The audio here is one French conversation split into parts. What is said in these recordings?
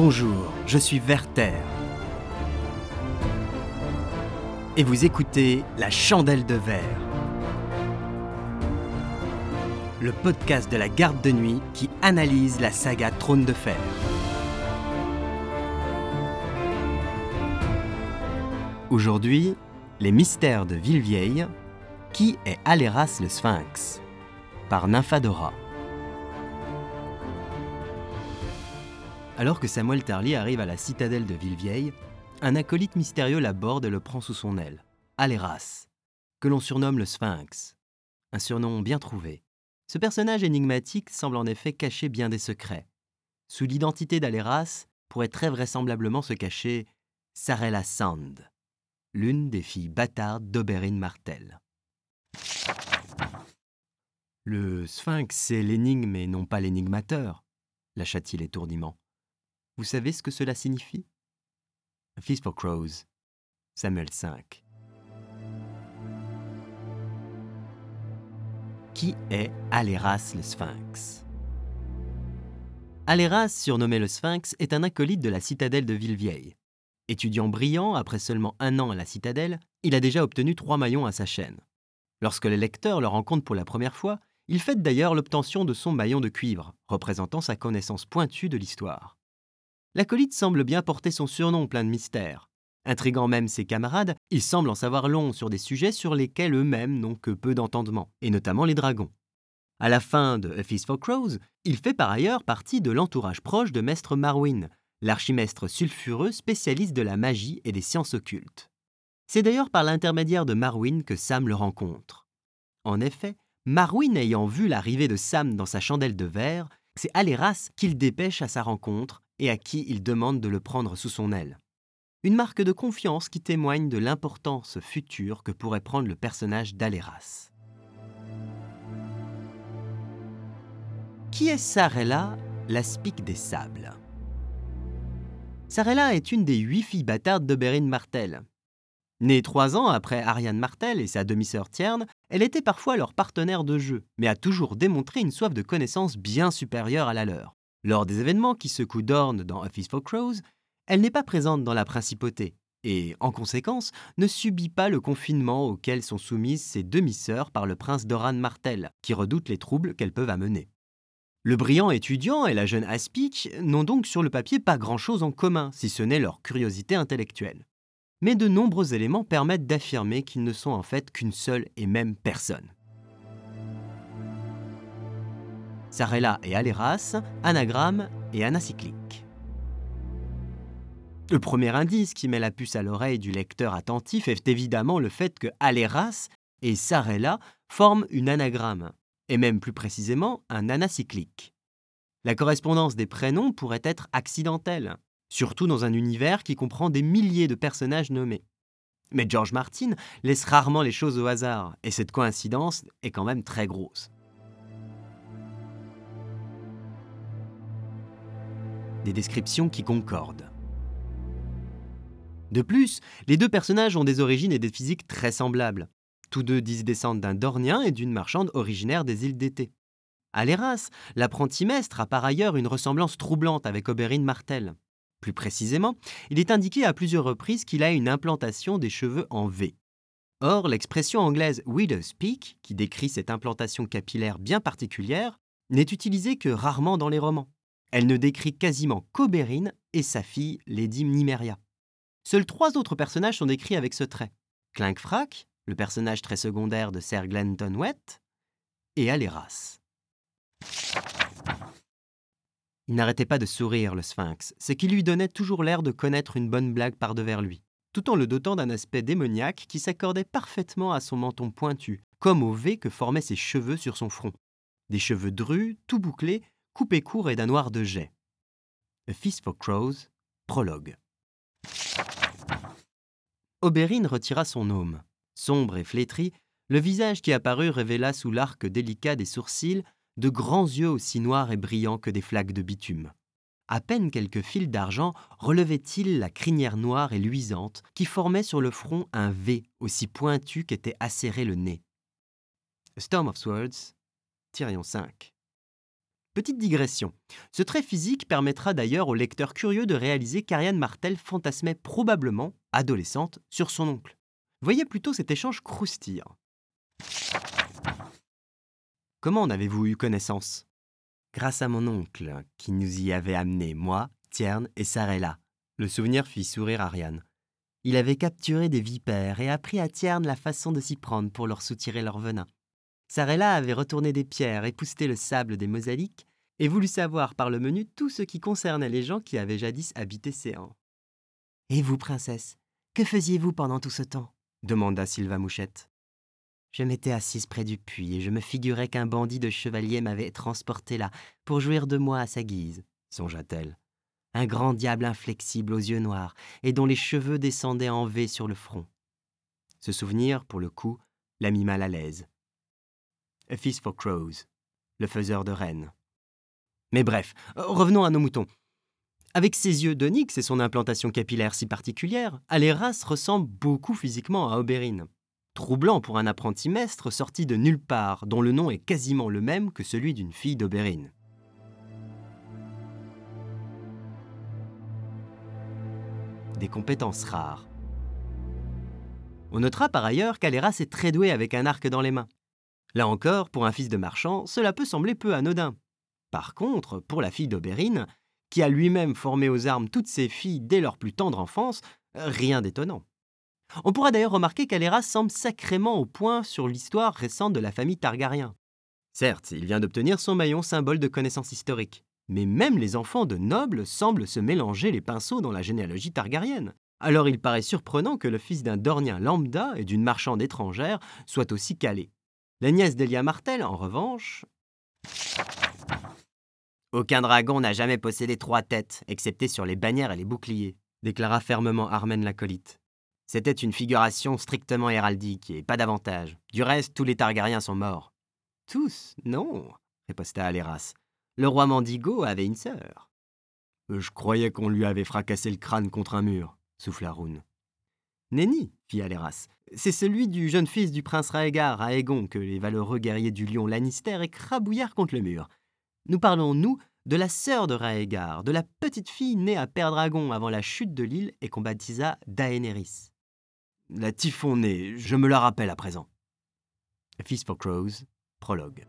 Bonjour, je suis Werther. Et vous écoutez La Chandelle de Verre. Le podcast de la garde de nuit qui analyse la saga Trône de Fer. Aujourd'hui, les mystères de Villevieille. Qui est Aléras le Sphinx Par Nymphadora. Alors que Samuel Tarly arrive à la citadelle de Villevieille, un acolyte mystérieux l'aborde et le prend sous son aile. Aléras, que l'on surnomme le Sphinx. Un surnom bien trouvé. Ce personnage énigmatique semble en effet cacher bien des secrets. Sous l'identité d'Aléras pourrait très vraisemblablement se cacher Sarella Sand, l'une des filles bâtardes d'Oberyn Martel. Le Sphinx, c'est l'énigme et non pas l'énigmateur, lâcha-t-il étourdiment. Vous savez ce que cela signifie? Feast for Crows, Samuel 5. Qui est Aléras le Sphinx? Aléras, surnommé le Sphinx, est un acolyte de la citadelle de Villevieille. Étudiant brillant, après seulement un an à la citadelle, il a déjà obtenu trois maillons à sa chaîne. Lorsque les lecteurs le rencontrent pour la première fois, il fête d'ailleurs l'obtention de son maillon de cuivre, représentant sa connaissance pointue de l'histoire. L'acolyte semble bien porter son surnom plein de mystères. Intriguant même ses camarades, il semble en savoir long sur des sujets sur lesquels eux-mêmes n'ont que peu d'entendement, et notamment les dragons. À la fin de A Feast for Crows, il fait par ailleurs partie de l'entourage proche de Maître Marwyn, l'archimestre sulfureux spécialiste de la magie et des sciences occultes. C'est d'ailleurs par l'intermédiaire de Marwyn que Sam le rencontre. En effet, Marwyn ayant vu l'arrivée de Sam dans sa chandelle de verre, c'est Aléras qu'il dépêche à sa rencontre et à qui il demande de le prendre sous son aile. Une marque de confiance qui témoigne de l'importance future que pourrait prendre le personnage d'Aléras. Qui est Sarella, l'aspic des sables? Sarella est une des huit filles bâtardes d'Oberyn Martel, Née trois ans après Ariane Martel et sa demi-sœur Tierne, elle était parfois leur partenaire de jeu, mais a toujours démontré une soif de connaissance bien supérieure à la leur. Lors des événements qui secouent Dorne dans Feast for Crows, elle n'est pas présente dans la principauté, et, en conséquence, ne subit pas le confinement auquel sont soumises ses demi-sœurs par le prince Doran Martel, qui redoute les troubles qu'elles peuvent amener. Le brillant étudiant et la jeune Aspic n'ont donc sur le papier pas grand-chose en commun, si ce n'est leur curiosité intellectuelle mais de nombreux éléments permettent d'affirmer qu'ils ne sont en fait qu'une seule et même personne. Sarella et Aléras, anagramme et anacyclique. Le premier indice qui met la puce à l'oreille du lecteur attentif est évidemment le fait que Aléras et Sarella forment une anagramme, et même plus précisément un anacyclique. La correspondance des prénoms pourrait être accidentelle, surtout dans un univers qui comprend des milliers de personnages nommés. Mais George Martin laisse rarement les choses au hasard, et cette coïncidence est quand même très grosse. Des descriptions qui concordent. De plus, les deux personnages ont des origines et des physiques très semblables. Tous deux disent descendre d'un Dornien et d'une marchande originaire des îles d'été. Aléras, l'apprenti maître, a par ailleurs une ressemblance troublante avec Oberyn Martel. Plus précisément, il est indiqué à plusieurs reprises qu'il a une implantation des cheveux en V. Or, l'expression anglaise widow's peak, qui décrit cette implantation capillaire bien particulière, n'est utilisée que rarement dans les romans. Elle ne décrit quasiment qu'Oberyn et sa fille, Lady Nymeria. Seuls trois autres personnages sont décrits avec ce trait. Clinkfrack, le personnage très secondaire de Sir Glenton Wet, et Aléras. Il n'arrêtait pas de sourire, le sphinx, ce qui lui donnait toujours l'air de connaître une bonne blague par devers lui, tout en le dotant d'un aspect démoniaque qui s'accordait parfaitement à son menton pointu, comme au V que formaient ses cheveux sur son front. Des cheveux drus, tout bouclés, coupés courts et d'un noir de jet. A Feast for Crows, prologue. Oberyn retira son aume. Sombre et flétri, le visage qui apparut révéla sous l'arc délicat des sourcils de grands yeux aussi noirs et brillants que des flaques de bitume. À peine quelques fils d'argent relevaient-ils la crinière noire et luisante qui formait sur le front un V aussi pointu qu'était acéré le nez. A Storm of Swords, Tyrion 5. Petite digression. Ce trait physique permettra d'ailleurs au lecteur curieux de réaliser qu'Ariane Martel fantasmait probablement, adolescente, sur son oncle. Voyez plutôt cet échange croustillant. Comment en avez-vous eu connaissance? Grâce à mon oncle, qui nous y avait amenés, moi, Tierne et Sarella. Le souvenir fit sourire Ariane. Il avait capturé des vipères et appris à Tierne la façon de s'y prendre pour leur soutirer leur venin. Sarella avait retourné des pierres, épousseté le sable des mosaïques et voulu savoir par le menu tout ce qui concernait les gens qui avaient jadis habité Séan. Et vous, princesse, que faisiez-vous pendant tout ce temps? demanda Sylva Mouchette. Je m'étais assise près du puits et je me figurais qu'un bandit de chevalier m'avait transporté là pour jouir de moi à sa guise, songea-t-elle. Un grand diable inflexible aux yeux noirs et dont les cheveux descendaient en V sur le front. Ce souvenir, pour le coup, la mit mal à l'aise. A Feast for Crows, le faiseur de reines. Mais bref, revenons à nos moutons. Avec ses yeux d'onyx et son implantation capillaire si particulière, Aléras ressemble beaucoup physiquement à Oberyn. Troublant pour un apprenti maître sorti de nulle part, dont le nom est quasiment le même que celui d'une fille d'Oberyn. Des compétences rares. On notera par ailleurs qu'Aléras est très doué avec un arc dans les mains. Là encore, pour un fils de marchand, cela peut sembler peu anodin. Par contre, pour la fille d'Oberyn, qui a lui-même formé aux armes toutes ses filles dès leur plus tendre enfance, rien d'étonnant. On pourra d'ailleurs remarquer qu'Aléras semble sacrément au point sur l'histoire récente de la famille Targaryen. Certes, il vient d'obtenir son maillon symbole de connaissance historique, mais même les enfants de nobles semblent se mélanger les pinceaux dans la généalogie targaryenne. Alors il paraît surprenant que le fils d'un dornien lambda et d'une marchande étrangère soit aussi calé. La nièce d'Elia Martel, en revanche. Aucun dragon n'a jamais possédé trois têtes, excepté sur les bannières et les boucliers, déclara fermement Armen l'acolyte. C'était une figuration strictement héraldique et pas davantage. Du reste, tous les Targaryens sont morts. Tous Non, riposta Aléras. Le roi Mandigo avait une sœur. Je croyais qu'on lui avait fracassé le crâne contre un mur, souffla Rune. Nenni, fit Aléras. C'est celui du jeune fils du prince Raegar Aegon que les valeureux guerriers du lion Lannister écrabouillèrent contre le mur. Nous parlons, nous, de la sœur de Raegar, de la petite fille née à Père-Dragon avant la chute de l'île et qu'on baptisa Daenerys. La typhonnée, je me la rappelle à présent. Feast for Crows, prologue.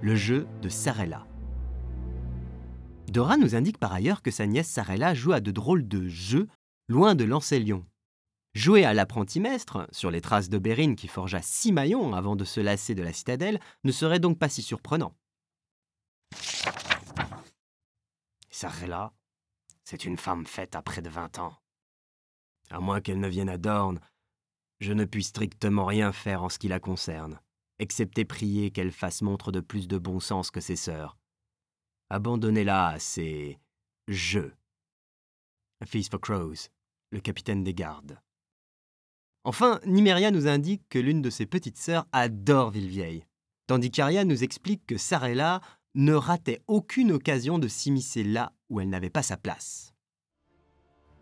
Le jeu de Sarella. Dora nous indique par ailleurs que sa nièce Sarella joue à de drôles de jeux loin de l'Ancelion. Jouer à l'apprenti-maître, sur les traces de Bérine qui forgea six maillons avant de se lasser de la citadelle, ne serait donc pas si surprenant. Sarella, c'est une femme faite à près de vingt ans. À moins qu'elle ne vienne à Dorne, je ne puis strictement rien faire en ce qui la concerne, excepté prier qu'elle fasse montre de plus de bon sens que ses sœurs. Abandonnez-la à ses jeux. A Feast for Crows, le capitaine des gardes. Enfin, Nimeria nous indique que l'une de ses petites sœurs adore Villevieille, tandis qu'Aria nous explique que Sarella ne ratait aucune occasion de s'immiscer là où elle n'avait pas sa place.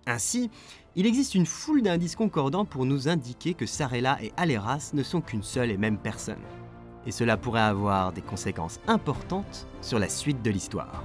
Ainsi, il existe une foule d'indices concordants pour nous indiquer que Sarella et Aleras ne sont qu'une seule et même personne et cela pourrait avoir des conséquences importantes sur la suite de l'histoire.